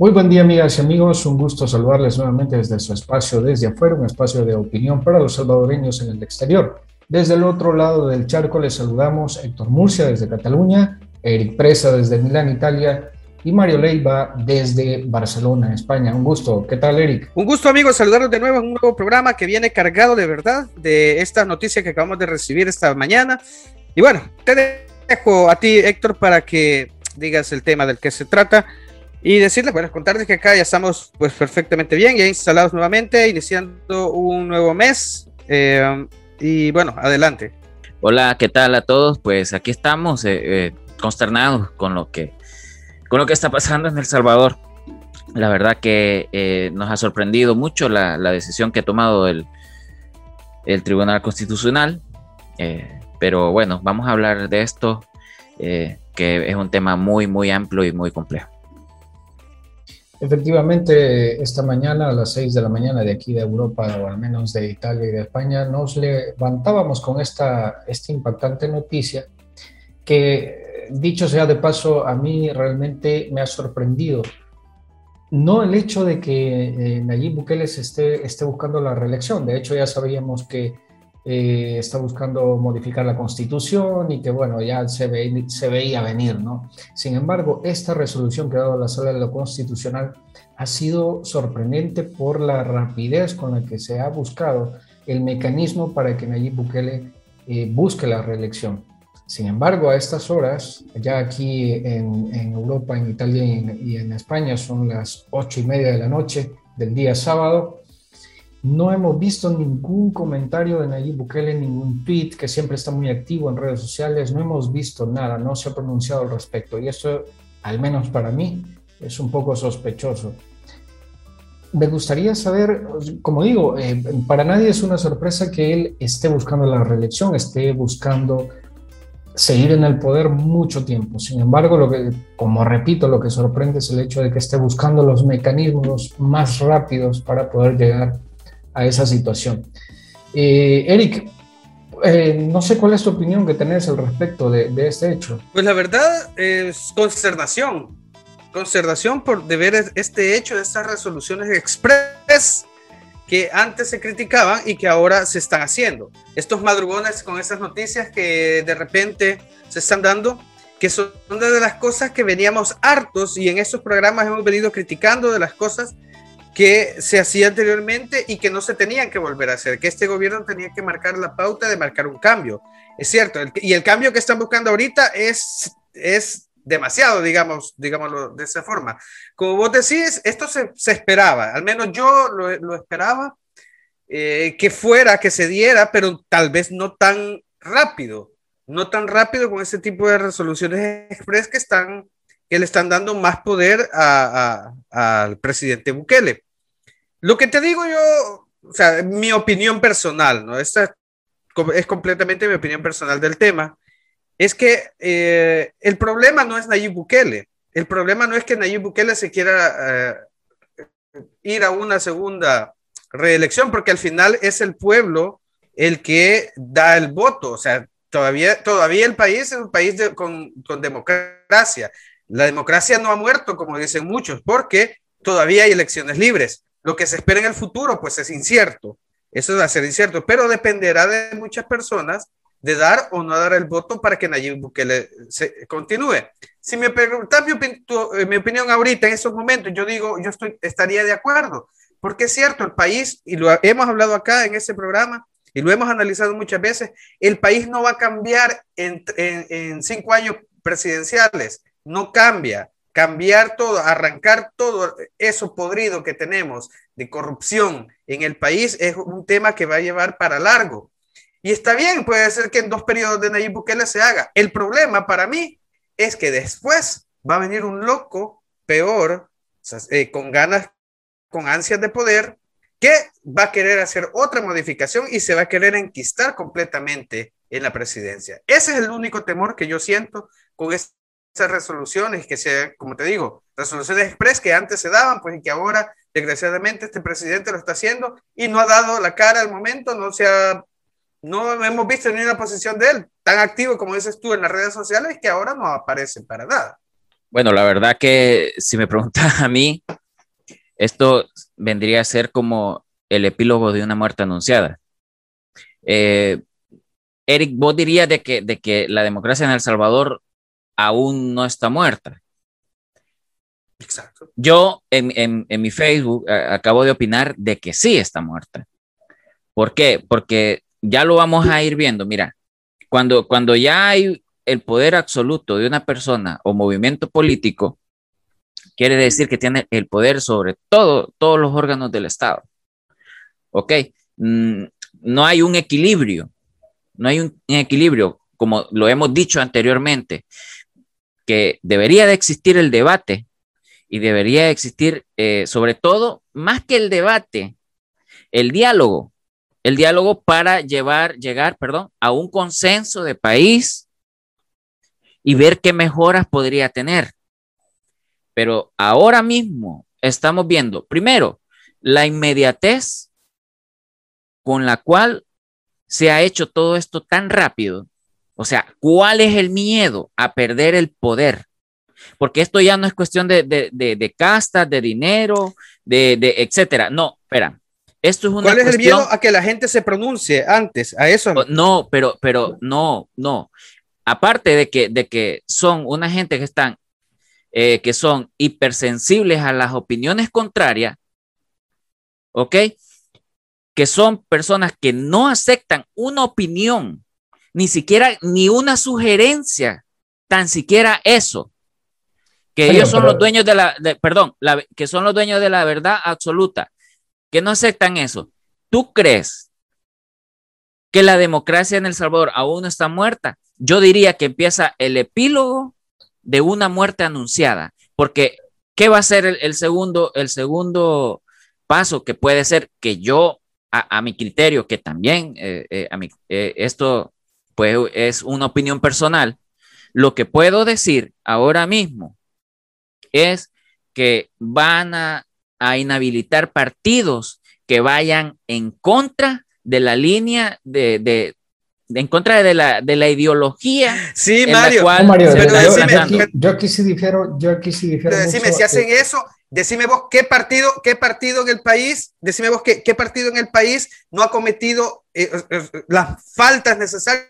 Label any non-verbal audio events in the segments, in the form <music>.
Muy buen día, amigas y amigos. Un gusto saludarles nuevamente desde su espacio Desde Afuera, un espacio de opinión para los salvadoreños en el exterior. Desde el otro lado del charco les saludamos Héctor Murcia desde Cataluña, Eric Presa desde Milán, Italia y Mario Leiva desde Barcelona, España. Un gusto. ¿Qué tal, Eric? Un gusto, amigos, saludarlos de nuevo en un nuevo programa que viene cargado de verdad de esta noticia que acabamos de recibir esta mañana. Y bueno, te dejo a ti, Héctor, para que digas el tema del que se trata. Y decirles, bueno, contarles que acá ya estamos pues perfectamente bien, ya instalados nuevamente, iniciando un nuevo mes. Eh, y bueno, adelante. Hola, ¿qué tal a todos? Pues aquí estamos eh, eh, consternados con lo que con lo que está pasando en El Salvador. La verdad que nos ha sorprendido mucho la, la, decisión que ha tomado el, el Tribunal Constitucional. pero bueno, vamos a hablar de esto, que es un tema muy, muy amplio y muy complejo. Efectivamente, esta mañana a las 6 de la mañana de aquí de Europa, o al menos de Italia y de España, nos levantábamos con esta, esta impactante noticia que, dicho sea de paso, a mí realmente me ha sorprendido. No el hecho de que eh, Nayib Bukele esté, esté buscando la reelección, de hecho ya sabíamos que eh, está buscando modificar la constitución y que bueno, ya se, veía venir, ¿no? Sin embargo, esta resolución que ha dado la sala de lo constitucional ha sido sorprendente por la rapidez con la que se ha buscado el mecanismo para que Nayib Bukele eh, busque la reelección. Sin embargo, a estas horas, ya aquí en, Europa, en Italia y en España, son las ocho y media de la noche del día sábado, no hemos visto ningún comentario de Nayib Bukele, ningún tweet, que siempre está muy activo en redes sociales. No hemos visto nada, no se ha pronunciado al respecto. Y eso, al menos para mí, es un poco sospechoso. Me gustaría saber, como digo, eh, para nadie es una sorpresa que él esté buscando la reelección, esté buscando seguir en el poder mucho tiempo. Sin embargo, lo que, como repito, lo que sorprende es el hecho de que esté buscando los mecanismos más rápidos para poder llegar a esa situación. Eh, Eric, eh, no sé cuál es tu opinión que tenés al respecto de, este hecho. Pues la verdad es consternación, consternación por de ver este hecho, estas resoluciones express que antes se criticaban y que ahora se están haciendo. Estos madrugones con estas noticias que de repente se están dando, que son de las cosas que veníamos hartos y en estos programas hemos venido criticando de las cosas que se hacía anteriormente y que no se tenían que volver a hacer, que este gobierno tenía que marcar la pauta de marcar un cambio. Es cierto, y el cambio que están buscando ahorita es, es demasiado, digamos, digámoslo de esa forma. Como vos decís, esto se, se esperaba, al menos yo lo, lo esperaba, eh, que fuera, que se diera, pero tal vez no tan rápido, no tan rápido con ese tipo de resoluciones express que están que le están dando más poder al presidente Bukele. Lo que te digo yo, o sea, mi opinión personal, ¿no? Esta es completamente mi opinión personal del tema, es que eh, el problema no es Nayib Bukele, el problema no es que Nayib Bukele se quiera eh, ir a una segunda reelección, porque al final es el pueblo el que da el voto, o sea, todavía, todavía el país es un país con, con democracia. La democracia no ha muerto, como dicen muchos, porque todavía hay elecciones libres. Lo que se espera en el futuro, pues es incierto. Eso va a ser incierto, pero dependerá de muchas personas de dar o no dar el voto para que Nayib Bukele se continúe. Si me preguntas mi, eh, mi, opinión ahorita, en esos momentos, yo digo, yo estoy, estaría de acuerdo, porque es cierto, el país, y lo hemos hablado acá en ese programa, y lo hemos analizado muchas veces, el país no va a cambiar en cinco años presidenciales no cambia. Cambiar todo, arrancar todo eso podrido que tenemos de corrupción en el país es un tema que va a llevar para largo. Y está bien, puede ser que en dos periodos de Nayib Bukele se haga. El problema para mí es que después va a venir un loco peor, eh, con ganas, con ansias de poder, que va a querer hacer otra modificación y se va a querer enquistar completamente en la presidencia. Ese es el único temor que yo siento con este esas resoluciones que se, como te digo, resoluciones express que antes se daban, pues y que ahora, desgraciadamente, este presidente lo está haciendo y no ha dado la cara al momento, no se ha, no hemos visto ni una posición de él tan activo como dices tú en las redes sociales que ahora no aparece para nada. Bueno, la verdad que si me preguntas <laughs> a mí, esto vendría a ser como el epílogo de una muerte anunciada. Eh, Eric, vos dirías de que, de que la democracia en El Salvador aún no está muerta. Exacto. Yo en, mi Facebook acabo de opinar de que sí está muerta. ¿Por qué? Porque ya lo vamos a ir viendo. Mira, cuando, cuando ya hay el poder absoluto de una persona o movimiento político, quiere decir que tiene el poder sobre todo, todos los órganos del Estado. ¿Ok? Mm, no hay un equilibrio, no hay un equilibrio, como lo hemos dicho anteriormente, debería de existir el debate y debería existir, eh, sobre todo, más que el debate, el diálogo, el diálogo para llevar, llegar, perdón, a un consenso de país y ver qué mejoras podría tener. Pero ahora mismo estamos viendo, primero, la inmediatez con la cual se ha hecho todo esto tan rápido. O sea, ¿cuál es el miedo a perder el poder? Porque esto ya no es cuestión de, de, de, castas, de dinero, de, de, etcétera. No, espera. Esto es una ¿Cuál es el miedo a que la gente se pronuncie antes? A eso. No, pero, pero no, no. Aparte de que, de que son una gente que están, eh, que son hipersensibles a las opiniones contrarias, ¿ok? que son personas que no aceptan una opinión, ni siquiera ni una sugerencia, tan siquiera eso, que ellos son los dueños de la, perdón, que son los dueños de la verdad absoluta, que no aceptan eso. ¿Tú crees que la democracia en El Salvador aún no está muerta? Yo diría que empieza el epílogo de una muerte anunciada, porque ¿qué va a ser el segundo, el segundo paso que puede ser que yo a, mi criterio, que también eh, eh, a eh, esto pues, es una opinión personal, lo que puedo decir ahora mismo es que van a, inhabilitar partidos que vayan en contra de la línea de, en contra de la, de la ideología. Sí, Mario. yo, aquí sí difiero, yo aquí sí difiero. decime, si hacen eso, Decime vos qué partido, qué partido en el país, decime vos qué, qué partido en el país no ha cometido eh, eh, eh, las faltas necesarias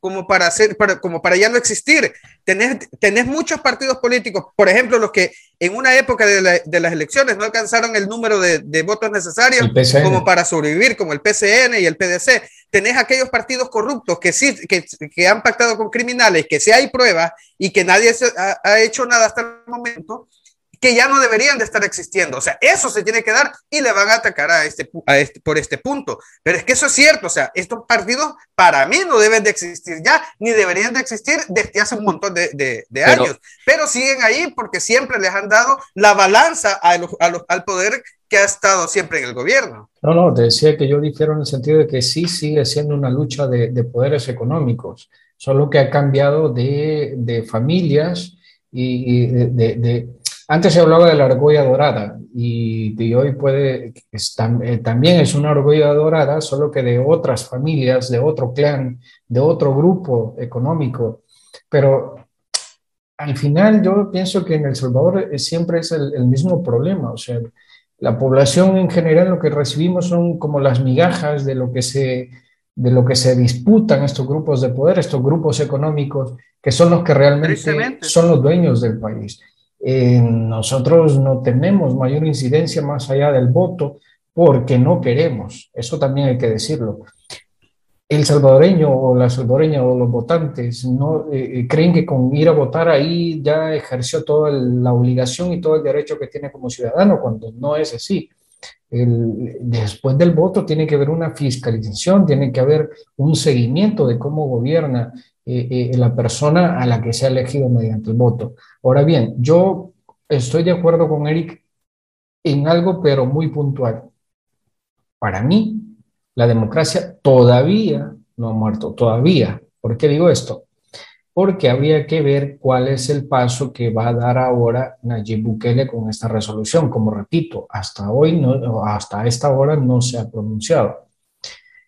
como para hacer, para, como para ya no existir. Tenés, tenés muchos partidos políticos, por ejemplo, los que en una época de, de las elecciones no alcanzaron el número de, de votos necesarios como para sobrevivir, como el PCN y el PDC. Tenés aquellos partidos corruptos que sí, que, que han pactado con criminales, que sí hay pruebas y que nadie ha, ha hecho nada hasta el momento que ya no deberían de estar existiendo. O sea, eso se tiene que dar y le van a atacar a este, a este, por este punto. Pero es que eso es cierto, o sea, estos partidos para mí no deben de existir ya, ni deberían de existir desde hace un montón de, de, años. Pero siguen ahí porque siempre les han dado la balanza a al poder que ha estado siempre en el gobierno. No, no, te decía que yo difiero en el sentido de que sí sigue siendo una lucha de, de poderes económicos, solo que ha cambiado de, de familias y, de, antes se hablaba de la argolla dorada y de hoy puede, eh, también es una argolla dorada, solo que de otras familias, de otro clan, de otro grupo económico. Pero al final yo pienso que en El Salvador eh, siempre es el, mismo problema, o sea, la población en general lo que recibimos son como las migajas de lo que se de lo que se disputan estos grupos de poder, estos grupos económicos, que son los que realmente son los dueños del país. Eh, nosotros no tenemos mayor incidencia más allá del voto porque no queremos, eso también hay que decirlo. El salvadoreño o la salvadoreña o los votantes no eh, eh, creen que con ir a votar ahí ya ejerció toda la obligación y todo el derecho que tiene como ciudadano, cuando no es así. Después del voto tiene que haber una fiscalización, tiene que haber un seguimiento de cómo gobierna eh, eh, la persona a la que se ha elegido mediante el voto. Ahora bien, yo estoy de acuerdo con Eric en algo, pero muy puntual. Para mí, la democracia todavía no ha muerto, todavía. ¿Por qué digo esto? Porque habría que ver cuál es el paso que va a dar ahora Nayib Bukele con esta resolución. Como repito, hasta hoy, no, hasta esta hora no se ha pronunciado.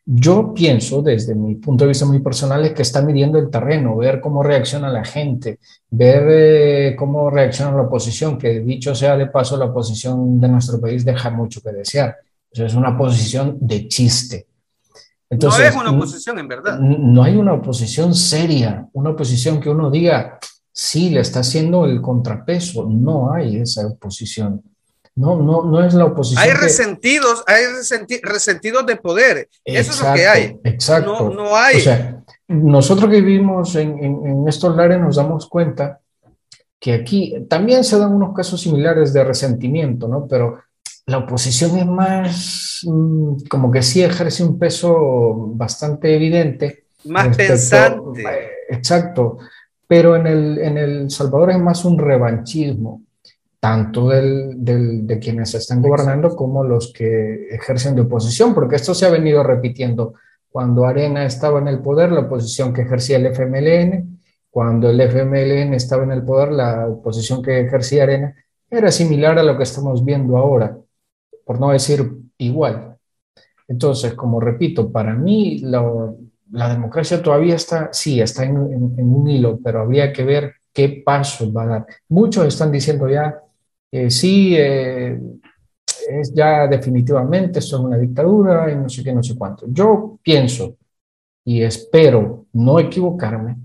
Yo pienso, desde mi punto de vista muy personal, es que está midiendo el terreno, ver cómo reacciona la gente, ver eh, cómo reacciona la oposición, que dicho sea de paso, la oposición de nuestro país deja mucho que desear. es una posición de chiste. Entonces, no es una oposición, en verdad. No hay una oposición seria, una oposición que uno diga, sí, le está haciendo el contrapeso. No hay esa oposición. No, no, no es la oposición. Hay resentidos, hay resentidos de poder. Eso es lo que hay. Exacto. No, hay. O sea, nosotros que vivimos en, en, estos lares nos damos cuenta que aquí también se dan unos casos similares de resentimiento, ¿no? Pero la oposición es más, mm, como que sí ejerce un peso bastante evidente. Más pensante. Eh, exacto. Pero en el, en el Salvador es más un revanchismo tanto del, de quienes están gobernando como los que ejercen de oposición, porque esto se ha venido repitiendo. Cuando Arena estaba en el poder, la oposición que ejercía el FMLN, cuando el FMLN estaba en el poder, la oposición que ejercía Arena era similar a lo que estamos viendo ahora, por no decir igual. Entonces, como repito, para mí la, democracia todavía está, sí, está en, un hilo, pero habría que ver qué pasos va a dar. Muchos están diciendo ya, sí, eh, es ya definitivamente, esto es una dictadura y no sé qué, no sé cuánto. Yo pienso y espero no equivocarme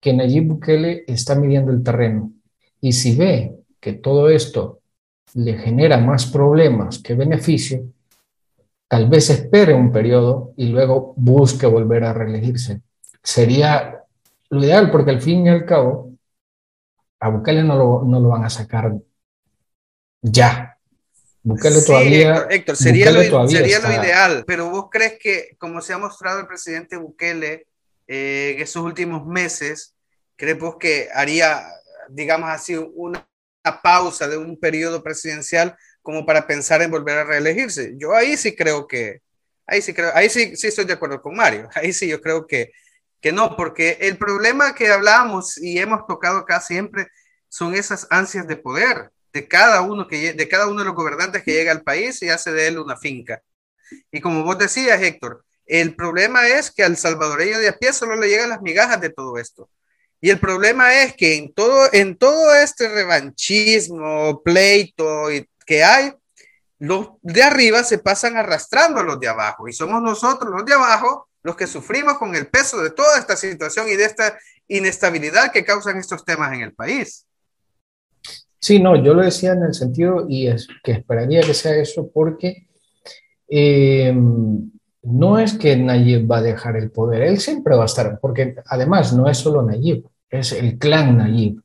que Nayib Bukele está midiendo el terreno y si ve que todo esto le genera más problemas que beneficio, tal vez espere un periodo y luego busque volver a reelegirse. Sería lo ideal porque al fin y al cabo a Bukele no lo, no lo van a sacar ya. Búscalo todavía. Héctor, sería, lo, sería lo, ideal, pero vos crees que, como se ha mostrado el presidente Bukele eh, en esos últimos meses, ¿crees vos que haría, digamos así, una, pausa de un periodo presidencial como para pensar en volver a reelegirse? Yo ahí sí creo que, ahí sí creo, ahí sí, sí estoy de acuerdo con Mario, <laughs> ahí sí yo creo que, que no, porque el problema que hablábamos y hemos tocado acá siempre son esas ansias de poder de cada uno que de cada uno de los gobernantes que llega al país y hace de él una finca. Y como vos decías, Héctor, el problema es que al salvadoreño de a pie solo le llegan las migajas de todo esto. Y el problema es que en todo, en todo este revanchismo, pleito que hay, los de arriba se pasan arrastrando a los de abajo. Y somos nosotros, los de abajo, los que sufrimos con el peso de toda esta situación y de esta inestabilidad que causan estos temas en el país. Sí, no, yo lo decía en el sentido y es que esperaría que sea eso porque eh, no es que Nayib va a dejar el poder, él siempre va a estar, porque además no es solo Nayib, es el clan Nayib,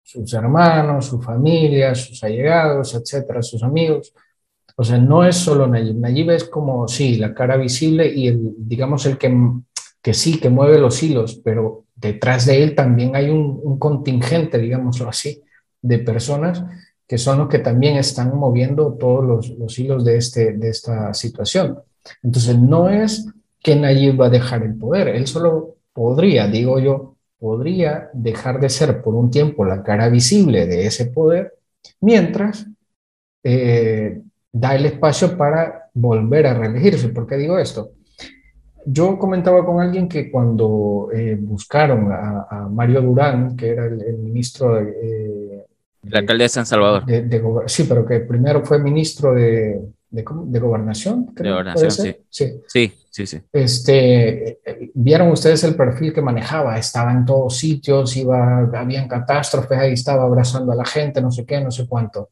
sus hermanos, su familia, sus allegados, etcétera, sus amigos. O sea, no es solo Nayib, Nayib es como, sí, la cara visible y el, digamos, el que, que sí, que mueve los hilos, pero detrás de él también hay un contingente, digámoslo así, de personas que son los que también están moviendo todos los, hilos de, este, de esta situación. Entonces, no es que Nayib va a dejar el poder, él solo podría, digo yo, podría dejar de ser por un tiempo la cara visible de ese poder, mientras eh, da el espacio para volver a reelegirse. ¿Por qué digo esto? Yo comentaba con alguien que cuando eh, buscaron a, Mario Durán, que era el, ministro eh, el alcalde de San Salvador. sí, pero que primero fue ministro de, de, de gobernación. de gobernación, sí. sí. Sí, sí, Este, Vieron ustedes el perfil que manejaba, estaba en todos sitios, iba, habían catástrofes, ahí estaba abrazando a la gente, no sé qué, no sé cuánto.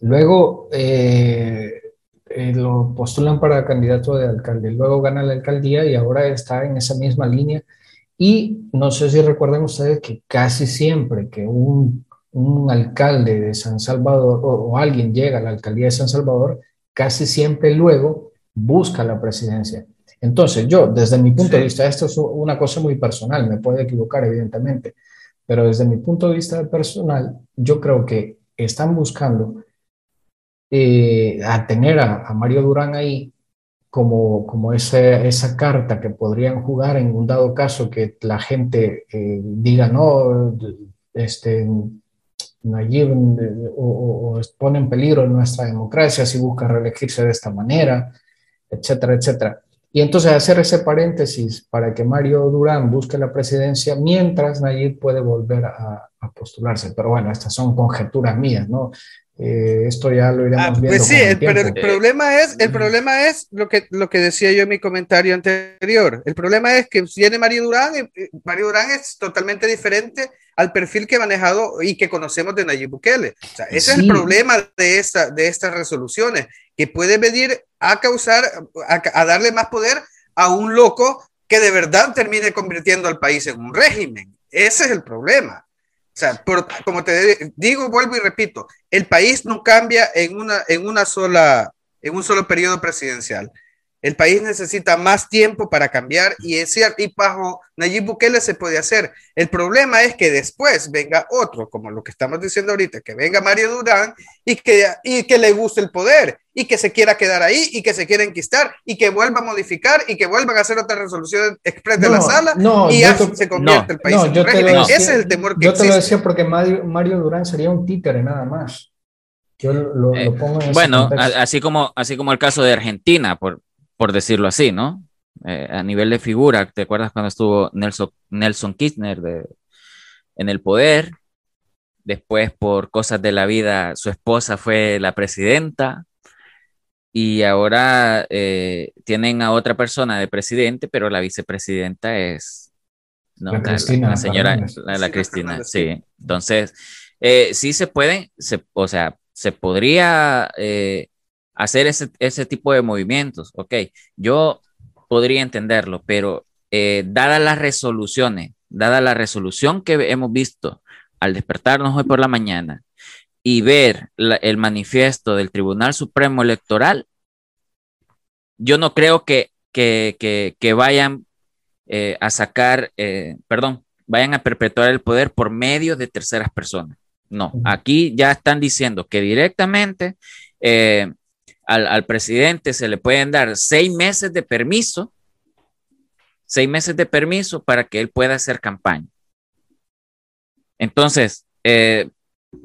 Luego eh, eh, lo postulan para candidato de alcalde, luego gana la alcaldía y ahora está en esa misma línea y no sé si recuerdan ustedes que casi siempre que un, un alcalde de San Salvador o, alguien llega a la alcaldía de San Salvador, casi siempre luego busca la presidencia. Entonces, yo, desde mi punto de vista, esto es una cosa muy personal, me puedo equivocar, evidentemente, pero desde mi punto de vista personal, yo creo que están buscando eh, a tener a, a, Mario Durán ahí como, como esa, esa carta que podrían jugar en un dado caso que la gente eh, diga, no, este, Nayib o, o, pone en peligro nuestra democracia si busca reelegirse de esta manera. etcétera, etcétera. Y entonces hacer ese paréntesis para que Mario Durán busque la presidencia mientras Nayib puede volver a, postularse. Pero bueno, estas son conjeturas mías, ¿no? Eh, esto ya lo iremos ah, viendo. Pues sí, pero el problema es, el problema es lo que, lo que decía yo en mi comentario anterior. El problema es que viene Mario Durán, y Mario Durán es totalmente diferente al perfil que ha manejado y que conocemos de Nayib Bukele. O sea, ese es el problema de, esta, de estas resoluciones, que puede venir a causar, a, darle más poder a un loco que de verdad termine convirtiendo al país en un régimen. Ese es el problema. O sea, como te digo, vuelvo y repito, el país no cambia en una, en una sola, en un solo periodo presidencial. El país necesita más tiempo para cambiar y es cierto, y bajo Nayib Bukele se puede hacer. El problema es que después venga otro, como lo que estamos diciendo ahorita, que venga Mario Durán y que, y que le guste el poder y que se quiera quedar ahí y que se quiera enquistar y que vuelva a modificar y que vuelvan a hacer otra resolución express de la sala y ya se convierte el país en un régimen. Ese es el temor que Yo te lo decía porque Mario, Mario Durán sería un títere nada más. Yo lo, eh, pongo en bueno, así como, así como el caso de Argentina, por, por decirlo así, ¿no? Eh, a nivel de figura, ¿te acuerdas cuando estuvo Nelson, Nelson Kirchner de, en el poder? Después, por cosas de la vida, su esposa fue la presidenta y ahora eh, tienen a otra persona de presidente, pero la vicepresidenta es la, Cristina, la, señora, la, Cristina, sí. Entonces, eh, sí se puede, se, o sea, se podría hacer ese, tipo de movimientos. Ok, yo podría entenderlo, pero eh, dadas las resoluciones, dada la resolución que hemos visto al despertarnos hoy por la mañana y ver el manifiesto del Tribunal Supremo Electoral, yo no creo que, que, vayan eh, a sacar, eh, perdón, vayan a perpetuar el poder por medio de terceras personas. No, aquí ya están diciendo que directamente al, presidente se le pueden dar seis meses de permiso, seis meses de permiso para que él pueda hacer campaña. Entonces, eh,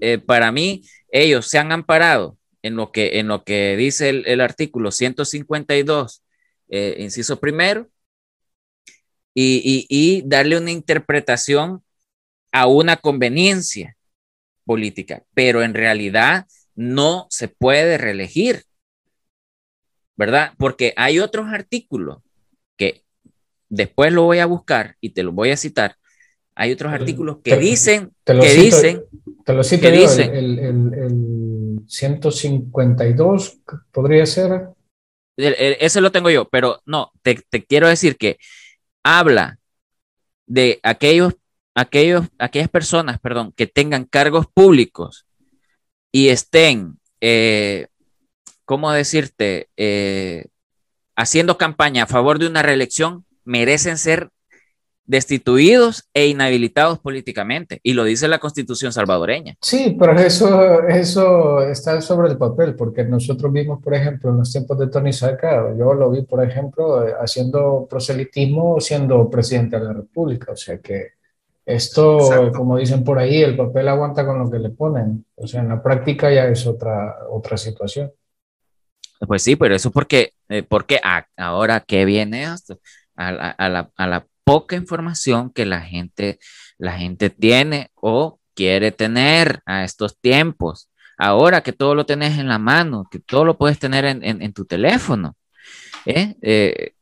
eh, para mí, ellos se han amparado en lo que, en lo que dice el, artículo 152, eh, inciso primero, y, y darle una interpretación a una conveniencia política, pero en realidad no se puede reelegir. ¿Verdad? Porque hay otros artículos que después lo voy a buscar y te los voy a citar. Hay otros artículos que dicen, que dicen, te lo cito el, el, 152 podría ser. ese lo tengo yo, pero no, te, te quiero decir que habla de aquellos, aquellos, aquellas personas, perdón, que tengan cargos públicos y estén eh, ¿cómo decirte? Eh, haciendo campaña a favor de una reelección, merecen ser destituidos e inhabilitados políticamente. Y lo dice la constitución salvadoreña. Sí, pero eso, eso está sobre el papel, porque nosotros vimos, por ejemplo, en los tiempos de Tony Saca, yo lo vi, por ejemplo, haciendo proselitismo siendo presidente de la República. O sea que esto, como dicen por ahí, el papel aguanta con lo que le ponen. O sea, en la práctica ya es otra, otra situación. Pues sí, pero eso porque, eh, porque ahora que viene esto, a la, poca información que la gente, la gente tiene o quiere tener a estos tiempos. Ahora que todo lo tenés en la mano, que todo lo puedes tener en, tu teléfono. ¿eh? Eh,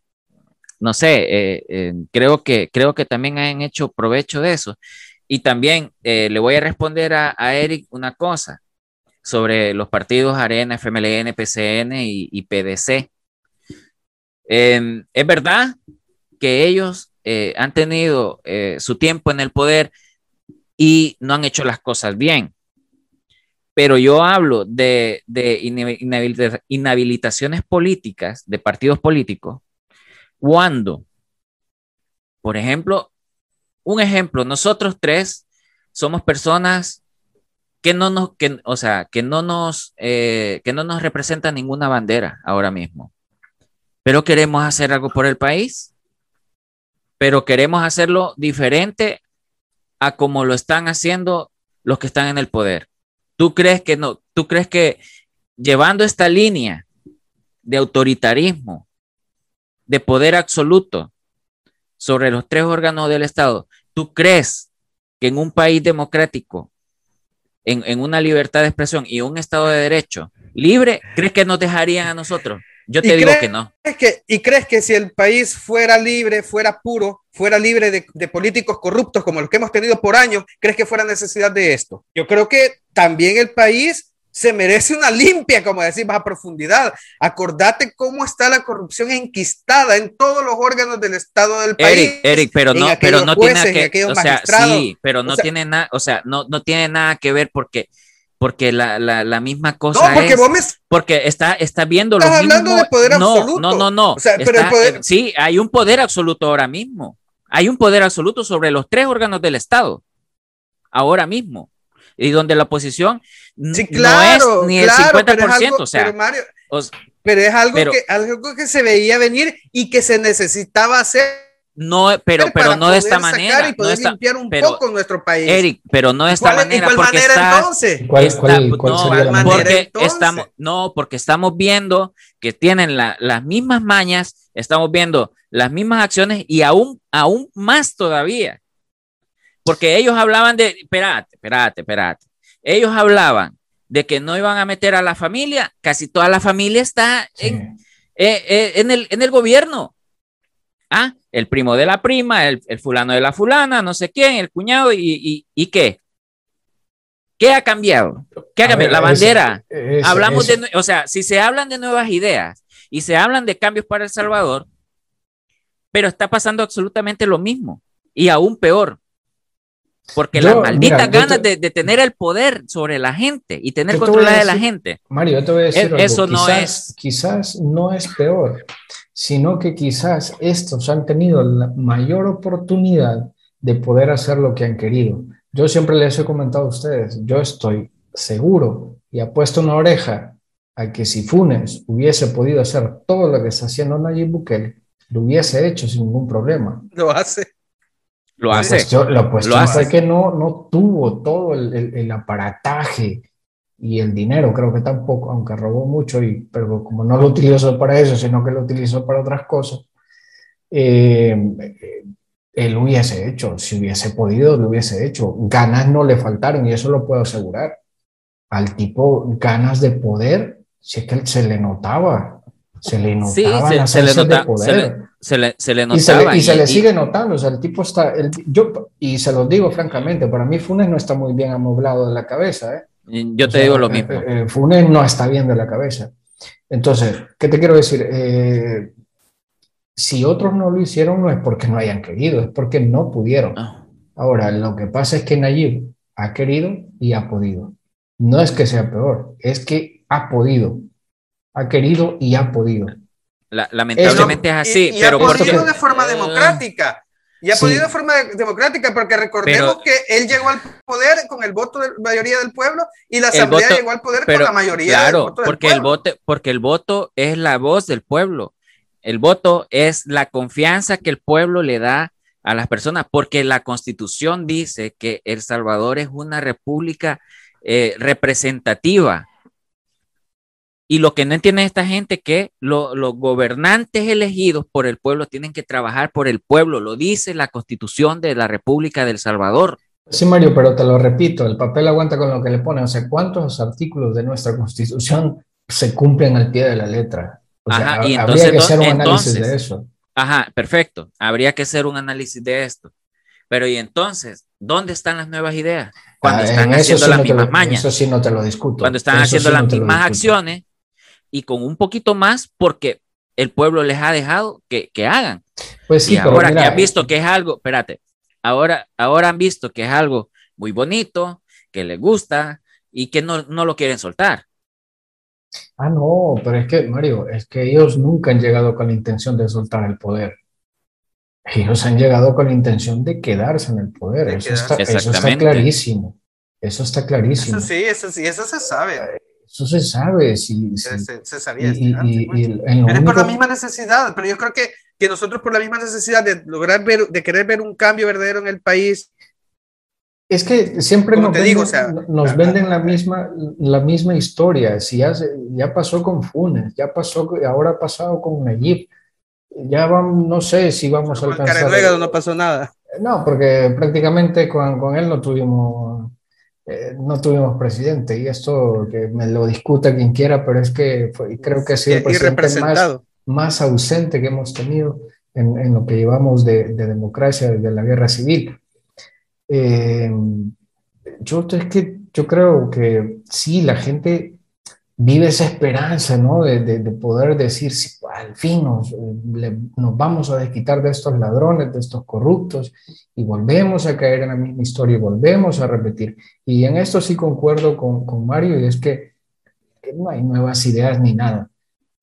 no sé, creo, que, creo que también han hecho provecho de eso. Y también le voy a responder a, a Eric una cosa sobre los partidos Arena, FMLN, PCN y, PDC. Em, es verdad que ellos eh, han tenido eh, su tiempo en el poder y no han hecho las cosas bien. Pero yo hablo de, inhabilitaciones políticas, de partidos políticos, cuando, por ejemplo, un ejemplo, nosotros tres somos personas que no nos, que, o sea, que no nos, eh, que no nos representa ninguna bandera ahora mismo. Pero queremos hacer algo por el país, pero queremos hacerlo diferente a como lo están haciendo los que están en el poder. ¿Tú crees que no? ¿Tú crees que llevando esta línea de autoritarismo de poder absoluto sobre los tres órganos del Estado, ¿tú crees que en un país democrático, en, una libertad de expresión y un Estado de Derecho libre, crees que nos dejarían a nosotros? Yo te digo que no. Que, ¿Y crees que si el país fuera libre, fuera puro, fuera libre de, de, políticos corruptos como los que hemos tenido por años, crees que fuera necesidad de esto? Yo creo que también el país se merece una limpia, como decimos, a profundidad. Acordate cómo está la corrupción enquistada en todos los órganos del Estado del país. Eric, pero no, pero no tiene que, o sea, sí, pero no tiene nada, o sea, no, no tiene nada que ver porque porque la, la, la, misma cosa no, porque es, vos me porque está, está viendo estás hablando de poder no, absoluto. No, no, no. O sea, pero el poder... Sí, hay un poder absoluto ahora mismo. Hay un poder absoluto sobre los tres órganos del Estado. Ahora mismo y donde la oposición sí, claro, no es ni el 50%, o sea, pero, Mario, pero es algo, que, algo que se veía venir y que se necesitaba hacer. No, pero, pero no de esta manera. Y poder no limpiar un poco nuestro país. Eric, pero no de esta manera. ¿Y cuál porque manera está, entonces? ¿Cuál, cuál, cuál no, sería la porque manera? estamos, no, porque estamos viendo que tienen la, las mismas mañas, estamos viendo las mismas acciones y aún, aún más todavía. Porque ellos hablaban de, espérate, espérate, espérate. Ellos hablaban de que no iban a meter a la familia, casi toda la familia está en, eh, eh, en, el, en el gobierno. Ah, el primo de la prima, el, el fulano de la fulana, no sé quién, el cuñado, y, y, y qué. ¿Qué ha cambiado? ¿Qué ha cambiado? Ver, la bandera. Hablamos de, o sea, si se hablan de nuevas ideas y se hablan de cambios para El Salvador, pero está pasando absolutamente lo mismo y aún peor. Porque yo, las malditas mira, ganas te, de, de, tener el poder sobre la gente y tener controlada de la gente. Mario, yo te voy a decir, eso algo. no quizás, es. Quizás no es peor, sino que quizás estos han tenido la mayor oportunidad de poder hacer lo que han querido. Yo siempre les he comentado a ustedes, yo estoy seguro y apuesto una oreja a que si Funes hubiese podido hacer todo lo que está haciendo Nayib Bukele, lo hubiese hecho sin ningún problema. Lo hace. Lo hace. Lo, lo puesto lo hace. fue que no, no tuvo todo el, el, el, aparataje y el dinero, creo que tampoco, aunque robó mucho, y, pero como no lo utilizó para eso, sino que lo utilizó para otras cosas, eh, él hubiese hecho, si hubiese podido, lo hubiese hecho. Ganas no le faltaron y eso lo puedo asegurar. Al tipo, ganas de poder, si es que se le notaba, se le notaba sí, se, las se le nota, de poder. Se le, se le, se le y se le, notaba. y se le sigue notando, o sea, el tipo está, el, yo, y se los digo francamente, para mí Funes no está muy bien amoblado de la cabeza, ¿eh? Yo te o sea, digo lo mismo. Eh, eh, Funes no está bien de la cabeza. Entonces, ¿qué te quiero decir? Eh, si otros no lo hicieron, no es porque no hayan querido, es porque no pudieron. Ah. Ahora, lo que pasa es que Nayib ha querido y ha podido. No es que sea peor, es que ha podido. Ha querido y ha podido. La, lamentablemente Eso, es así. Y, y pero ha podido porque, de forma democrática. Y ha sí. podido de forma democrática, porque recordemos pero, que él llegó al poder con el voto de la mayoría del pueblo y la asamblea voto, llegó al poder pero, con la mayoría claro, del voto del porque pueblo. el voto, porque el voto es la voz del pueblo. El voto es la confianza que el pueblo le da a las personas, porque la constitución dice que El Salvador es una república eh, representativa. Y lo que no entiende esta gente es que lo, los gobernantes elegidos por el pueblo tienen que trabajar por el pueblo, lo dice la constitución de la República del Salvador. Sí, Mario, pero te lo repito, el papel aguanta con lo que le pone. O sea, ¿cuántos artículos de nuestra constitución se cumplen al pie de la letra? O sea, ajá, y entonces, habría que hacer un entonces, análisis de eso. Ajá, perfecto. Habría que hacer un análisis de esto. Pero y entonces, ¿dónde están las nuevas ideas? Cuando ah, están haciendo sí las no mismas lo, mañas. Eso sí no te lo discuto. Cuando están eso haciendo sí las no mismas acciones y con un poquito más porque el pueblo les ha dejado que, que hagan. Pues sí, y ahora mira, que han visto que es algo, espérate, ahora, ahora han visto que es algo muy bonito, que les gusta y que no, no lo quieren soltar. Ah, no, pero es que, Mario, es que ellos nunca han llegado con la intención de soltar el poder. Ellos han llegado con la intención de quedarse en el poder. Eso está, eso está, clarísimo. Eso está clarísimo. Eso sí, eso sí, eso se sabe. Eso se sabe. Sí. Se, se, sabía. Y, antes, y, y, es único... por la misma necesidad, pero yo creo que, que nosotros por la misma necesidad de lograr ver, de querer ver un cambio verdadero en el país, es que siempre nos, te venden, digo, o sea, nos a, venden la misma, la misma historia. Si ya, ya pasó con Funes, ya pasó, ahora ha pasado con Nayib. ya vamos, no sé si vamos a alcanzar. no pasó nada. No, porque prácticamente con, con él no tuvimos, eh, no tuvimos presidente y esto que me lo discuta quien quiera, pero es que creo que ha sido el presidente más, más ausente que hemos tenido en, en lo que llevamos de, de, democracia desde la guerra civil. Eh, yo, es que, yo creo que sí, la gente vive esa esperanza, ¿no? De, de, poder decir, sí, al fin nos, nos, vamos a desquitar de estos ladrones, de estos corruptos, y volvemos a caer en la misma historia y volvemos a repetir. Y en esto sí concuerdo con, con Mario, y es que, que, no hay nuevas ideas ni nada.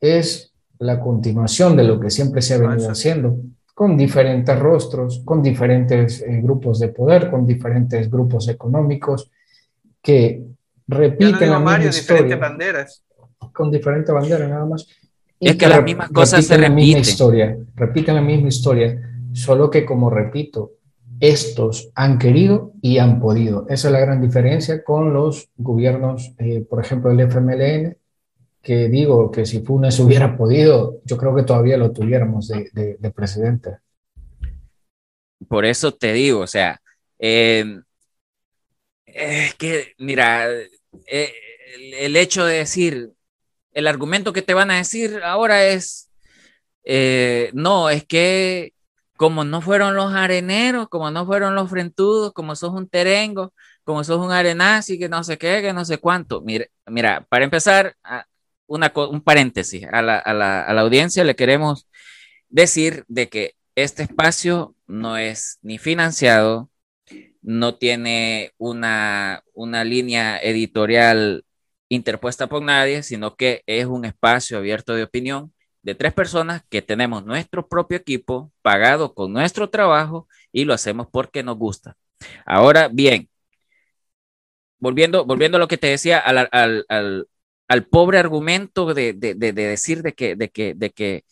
Es la continuación de lo que siempre se ha venido haciendo, con diferentes rostros, con diferentes eh, grupos de poder, con diferentes grupos económicos, que repiten la misma historia. banderas. Con diferentes banderas nada más. Y es que, las mismas cosas se repiten. La misma historia, repiten la misma historia, solo que como repito, estos han querido y han podido. Esa es la gran diferencia con los gobiernos, eh, por ejemplo, el FMLN, que digo que si Funes hubiera podido, yo creo que todavía lo tuviéramos de, de, presidente. Por eso te digo, o sea, eh, es que, mira, eh, el, hecho de decir, el argumento que te van a decir ahora es, eh, no, es que como no fueron los areneros, como no fueron los frentudos, como sos un terengo, como sos un arenazi, que no sé qué, que no sé cuánto. Mira, mira para empezar, una, un paréntesis, a la, a, la, a la audiencia le queremos decir de que este espacio no es ni financiado, no tiene una, una línea editorial interpuesta por nadie, sino que es un espacio abierto de opinión de tres personas que tenemos nuestro propio equipo pagado con nuestro trabajo y lo hacemos porque nos gusta. Ahora bien, volviendo, volviendo a lo que te decía, al, al, al, pobre argumento de, de, de, decir de que, que, de que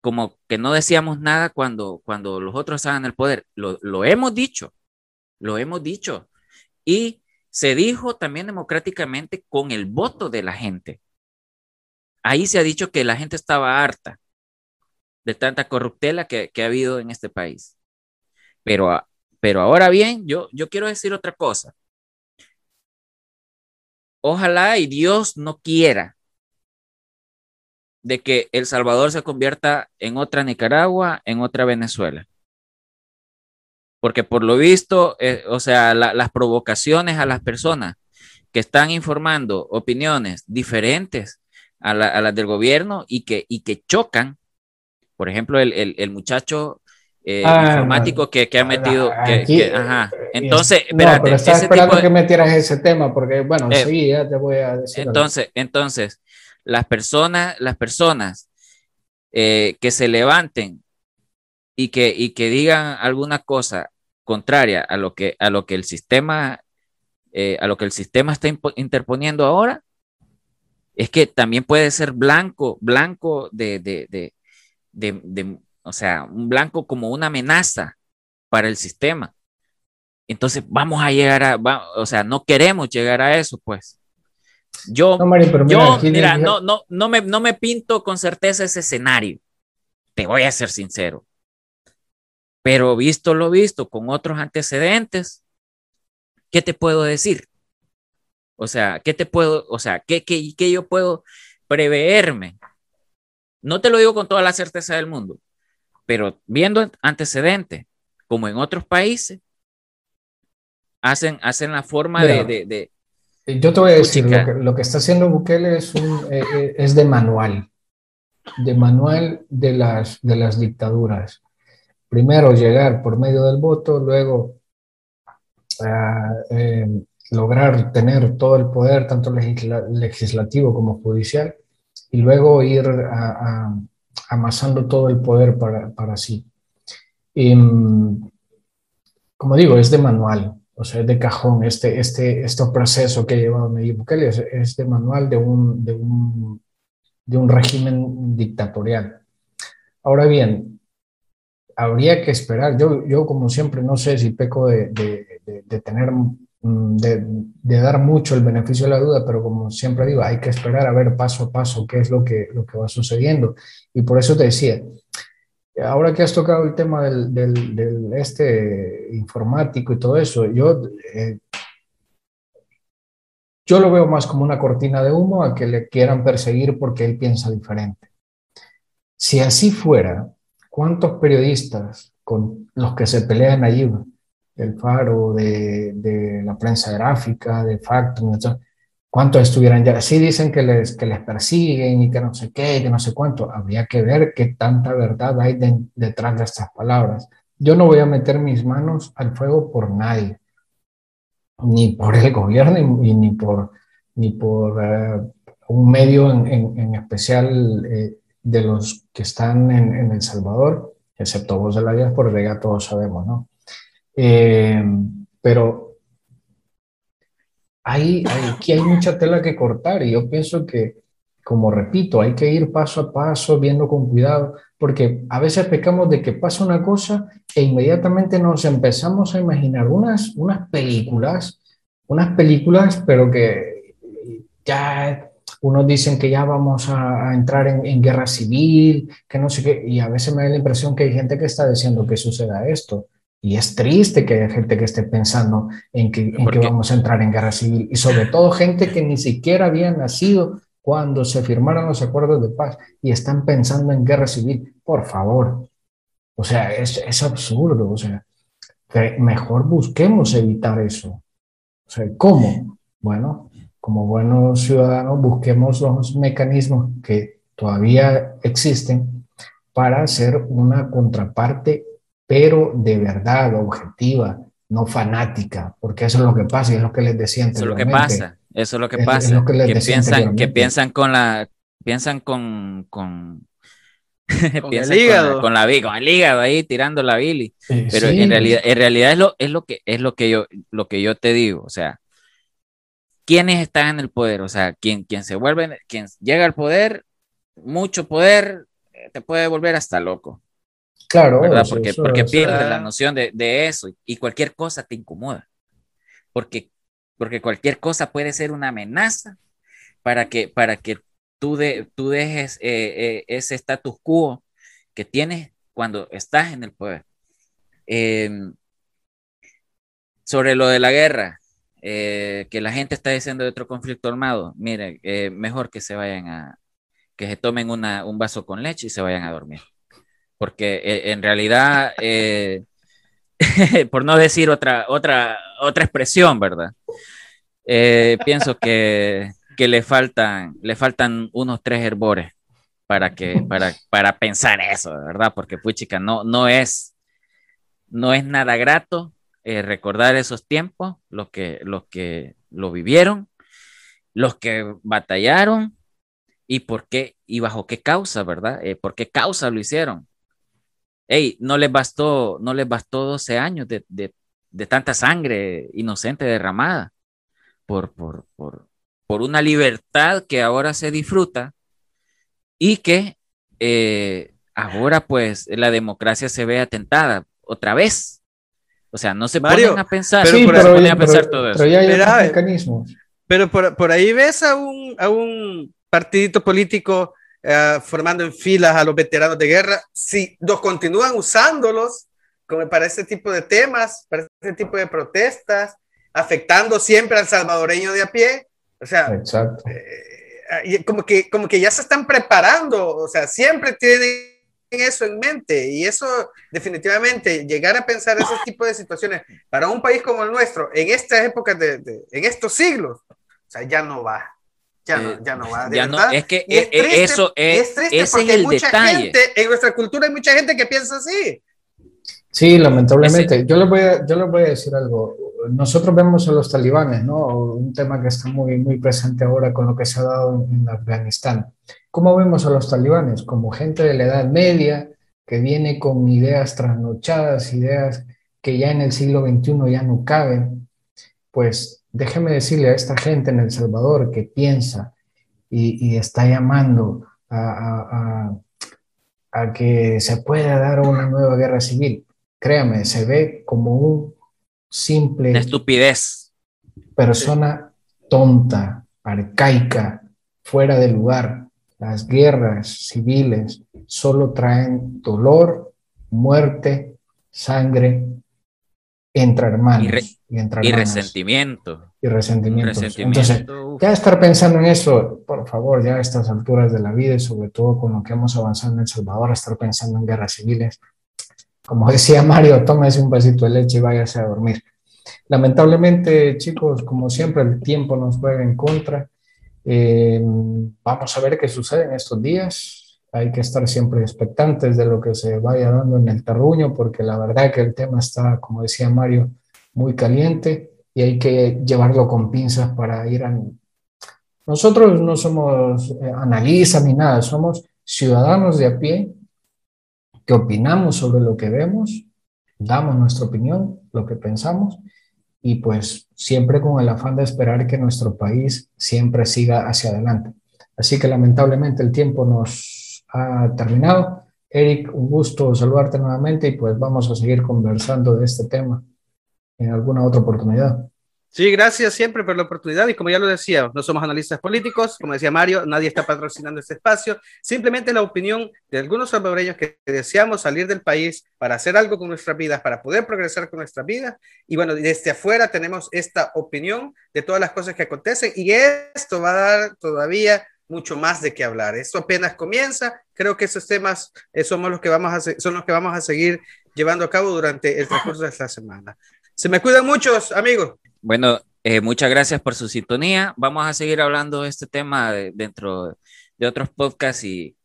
como que no decíamos nada cuando, cuando los otros estaban en el poder, lo, lo hemos dicho, lo hemos dicho. Y se dijo también democráticamente con el voto de la gente. Ahí se ha dicho que la gente estaba harta de tanta corruptela que, ha habido en este país. Pero, pero ahora bien, yo, yo quiero decir otra cosa. Ojalá y Dios no quiera de que El Salvador se convierta en otra Nicaragua, en otra Venezuela porque por lo visto, eh, o sea, las provocaciones a las personas que están informando opiniones diferentes a, las del gobierno y que, y que chocan, por ejemplo, el, muchacho eh, ah, informático que, ha metido. ajá. Entonces, espérate, pero estaba esperando que metieras ese tema, porque, bueno, eh, sí, ya te voy a decir. Entonces, entonces las personas, las personas que se levanten y que, y que digan alguna cosa contraria a lo que, a lo que el sistema, eh, a lo que el sistema está interponiendo ahora, es que también puede ser blanco, blanco de, de, de, o sea, un blanco como una amenaza para el sistema. Entonces vamos a llegar a, o sea, no queremos llegar a eso, pues. Yo, no, yo mira, no, no, no, me, no me pinto con certeza ese escenario. Te voy a ser sincero. Pero visto lo visto con otros antecedentes, ¿qué te puedo decir? O sea, ¿qué te puedo, o sea, qué, qué, qué yo puedo preverme? No te lo digo con toda la certeza del mundo, pero viendo antecedentes, como en otros países, hacen, hacen la forma de, de, Yo te voy a decir, lo que, está haciendo Bukele es, un, eh, eh, es de manual, de manual de las, de las dictaduras primero llegar por medio del voto, luego ah, eh, lograr tener todo el poder, tanto legislativo como judicial, y luego ir amasando todo el poder para, para sí. Mm, como digo, es de manual, o sea, es de cajón. Este, este, este proceso que ha llevado Nayib Bukele es, es, de manual de un, de, un, de un régimen dictatorial. Ahora bien, habría que esperar. Yo, yo como siempre, no sé si peco de, de, de, tener, mm, de, dar mucho el beneficio de la duda, pero como siempre digo, hay que esperar a ver paso a paso qué es lo que, lo que va sucediendo. Y por eso te decía, ahora que has tocado el tema del, del, este informático y todo eso, yo, eh, yo lo veo más como una cortina de humo a que le quieran perseguir porque él piensa diferente. Si así fuera, ¿cuántos periodistas con los que se pelean allí, del Faro, de, de la prensa gráfica, de Factum, cuántos estuvieran ya? Sí dicen que les, que les persiguen y que no sé qué, que no sé cuánto. Habría que ver qué tanta verdad hay detrás de estas palabras. Yo no voy a meter mis manos al fuego por nadie, ni por el gobierno, ni, ni por, ni por eh, un medio en, en, especial eh, de los que están en, en, El Salvador, excepto vos de la diáspora, ya todos sabemos, ¿no? Eh, pero hay, aquí hay mucha tela que cortar y yo pienso que, como repito, hay que ir paso a paso, viendo con cuidado, porque a veces pecamos de que pasa una cosa e inmediatamente nos empezamos a imaginar unas, unas películas, unas películas, pero que ya unos dicen que ya vamos a, entrar en, guerra civil, que no sé qué, y a veces me da la impresión que hay gente que está diciendo que suceda esto. Y es triste que haya gente que esté pensando en que, en que vamos a entrar en guerra civil, y sobre todo gente que ni siquiera había nacido cuando se firmaron los acuerdos de paz y están pensando en guerra civil. Por favor. O sea, es, es absurdo. O sea, mejor busquemos evitar eso. O sea, ¿cómo? Bueno, como buenos ciudadanos, busquemos los mecanismos que todavía existen para hacer una contraparte, pero de verdad, objetiva, no fanática, porque eso es lo que pasa y es lo que les decía Eso es lo que pasa, eso es lo que pasa, que, piensan, que piensan con la, piensan con, con, <laughs> con el hígado. Con, la, con el hígado ahí tirando la bili. Pero en realidad, en realidad es lo, es lo que es lo que yo, lo que yo te digo. O sea, quiénes están en el poder, o sea, quien, quien se vuelve, quien llega al poder, mucho poder, eh, te puede volver hasta loco. Claro, ¿verdad? porque, porque pierdes la noción de, de, eso y cualquier cosa te incomoda. Porque, porque cualquier cosa puede ser una amenaza para que, para que tú, de, tú dejes eh, eh, ese status quo que tienes cuando estás en el poder. Em, sobre lo de la guerra, eh, que la gente está diciendo de otro conflicto armado, mire, eh, mejor que se vayan a, que se tomen una, un vaso con leche y se vayan a dormir. Porque eh, en realidad, <laughs> por no decir otra, otra, otra expresión, ¿verdad? pienso que, que, le, faltan, le faltan unos tres herbores para, que, para, para pensar eso, ¿verdad? Porque, pues, no, no, es, no es nada grato eh, recordar esos tiempos, los que, los que lo vivieron, los que batallaron y por qué y bajo qué causa, ¿verdad? Eh, ¿Por qué causa lo hicieron? Ey, no les bastó, no les bastó 12 años de, de, de tanta sangre inocente derramada por, por, por, por, una libertad que ahora se disfruta y que eh, ahora pues la democracia se ve atentada otra vez o sea, no se Mario, a pensar, pero, por, a pensar todo eso. Pero ya hay mecanismos. Pero por, por, ahí ves a un, a un partidito político uh, formando en filas a los veteranos de guerra. Si los continúan usándolos como para ese tipo de temas, para ese tipo de protestas, afectando siempre al salvadoreño de a pie. O sea, Exacto. Eh, como, que, como que ya se están preparando, o sea, siempre tienen eso en mente y eso definitivamente llegar a pensar ese tipo de situaciones para un país como el nuestro en estas épocas de, en estos siglos, o sea, ya no va. Ya no, ya no va. ya no, es que es triste, eso es, es porque el mucha detalle. gente, en nuestra cultura hay mucha gente que piensa así. Sí, lamentablemente. Yo les, voy a, yo les voy a decir algo. Nosotros vemos a los talibanes, ¿no? Un tema que está muy, muy presente ahora con lo que se ha dado en Afganistán. ¿Cómo vemos a los talibanes? Como gente de la Edad Media que viene con ideas trasnochadas, ideas que ya en el siglo XXI ya no caben. Pues déjeme decirle a esta gente en El Salvador que piensa y, está llamando a, a que se pueda dar una nueva guerra civil. Créame, se ve como un simple... estupidez. Persona tonta, arcaica, fuera de lugar, las guerras civiles solo traen dolor muerte, sangre entre hermanos. Y, y resentimiento. Y resentimiento. Entonces, ya estar pensando en eso, por favor, ya a estas alturas de la vida y sobre todo con lo que hemos avanzado en El Salvador, estar pensando en guerras civiles. Como decía Mario, tómese un vasito de leche y váyase a dormir. Lamentablemente, chicos, como siempre, el tiempo nos juega en contra. Eh, vamos a ver qué sucede en estos días. Hay que estar siempre expectantes de lo que se vaya dando en el terruño, porque la verdad que el tema está, como decía Mario, muy caliente y hay que llevarlo con pinzas para ir a... Nosotros no somos eh, analistas ni nada, somos ciudadanos de a pie que opinamos sobre lo que vemos, damos nuestra opinión, lo que pensamos y pues siempre con el afán de esperar que nuestro país siempre siga hacia adelante. Así que lamentablemente el tiempo nos ha terminado. Eric, un gusto saludarte nuevamente y pues vamos a seguir conversando de este tema en alguna otra oportunidad. Sí, gracias siempre por la oportunidad y como ya lo decía, no somos analistas políticos, como decía Mario, nadie está patrocinando este espacio, simplemente la opinión de algunos salvadoreños que deseamos salir del país para hacer algo con nuestras vidas, para poder progresar con nuestra vida y bueno, desde afuera tenemos esta opinión de todas las cosas que acontecen y esto va a dar todavía mucho más de qué hablar. Esto apenas comienza, creo que esos temas eh, somos los que vamos a, son los que vamos a seguir llevando a cabo durante el transcurso de esta semana. Se me cuidan muchos, amigos. Bueno, eh, muchas gracias por su sintonía. Vamos a seguir hablando de este tema dentro de otros podcasts y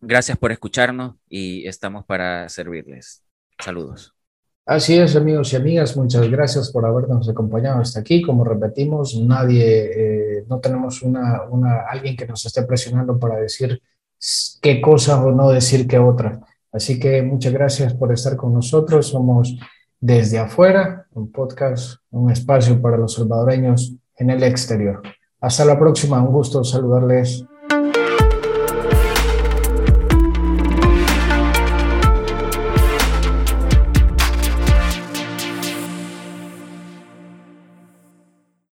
gracias por escucharnos y estamos para servirles. Saludos. Así es, amigos y amigas, muchas gracias por habernos acompañado hasta aquí. Como repetimos, nadie, eh, no tenemos una, una, alguien que nos esté presionando para decir qué cosa o no decir qué otra. Así que muchas gracias por estar con nosotros. Somos desde afuera, un podcast, un espacio para los salvadoreños en el exterior. Hasta la próxima, un gusto saludarles